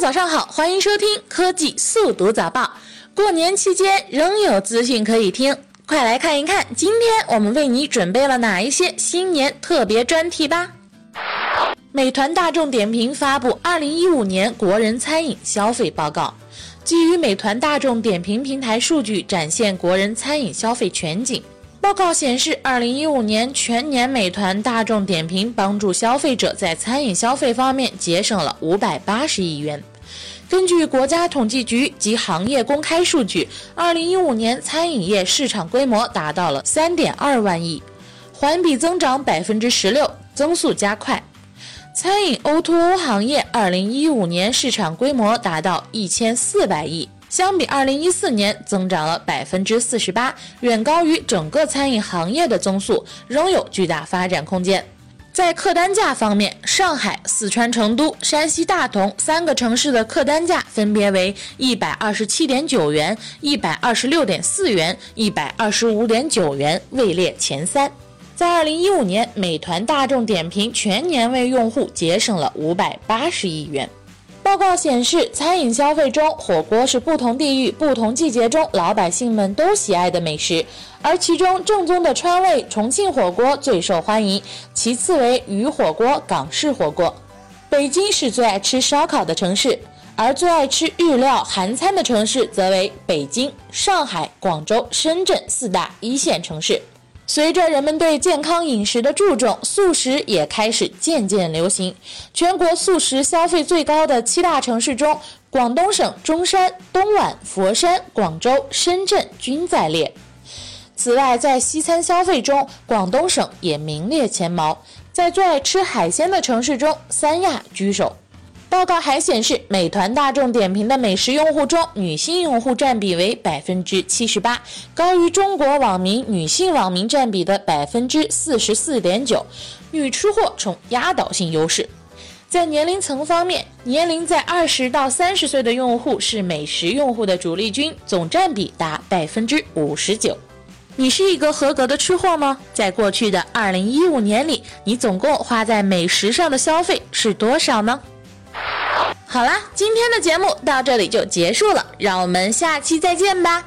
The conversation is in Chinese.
早上好，欢迎收听科技速读早报。过年期间仍有资讯可以听，快来看一看今天我们为你准备了哪一些新年特别专题吧。美团大众点评发布《二零一五年国人餐饮消费报告》，基于美团大众点评平台数据展现国人餐饮消费全景。报告显示，二零一五年全年美团大众点评帮助消费者在餐饮消费方面节省了五百八十亿元。根据国家统计局及行业公开数据，二零一五年餐饮业市场规模达到了三点二万亿，环比增长百分之十六，增速加快。餐饮 O2O 行业二零一五年市场规模达到一千四百亿。相比二零一四年增长了百分之四十八，远高于整个餐饮行业的增速，仍有巨大发展空间。在客单价方面，上海、四川成都、山西大同三个城市的客单价分别为一百二十七点九元、一百二十六点四元、一百二十五点九元，位列前三。在二零一五年，美团大众点评全年为用户节省了五百八十亿元。报告显示，餐饮消费中，火锅是不同地域、不同季节中老百姓们都喜爱的美食，而其中正宗的川味重庆火锅最受欢迎，其次为鱼火锅、港式火锅。北京是最爱吃烧烤的城市，而最爱吃日料韩餐的城市则为北京、上海、广州、深圳四大一线城市。随着人们对健康饮食的注重，素食也开始渐渐流行。全国素食消费最高的七大城市中，广东省中山、东莞、佛山、广州、深圳均在列。此外，在西餐消费中，广东省也名列前茅。在最爱吃海鲜的城市中，三亚居首。报告还显示，美团大众点评的美食用户中，女性用户占比为百分之七十八，高于中国网民女性网民占比的百分之四十四点九，女吃货呈压倒性优势。在年龄层方面，年龄在二十到三十岁的用户是美食用户的主力军，总占比达百分之五十九。你是一个合格的吃货吗？在过去的二零一五年里，你总共花在美食上的消费是多少呢？好啦，今天的节目到这里就结束了，让我们下期再见吧。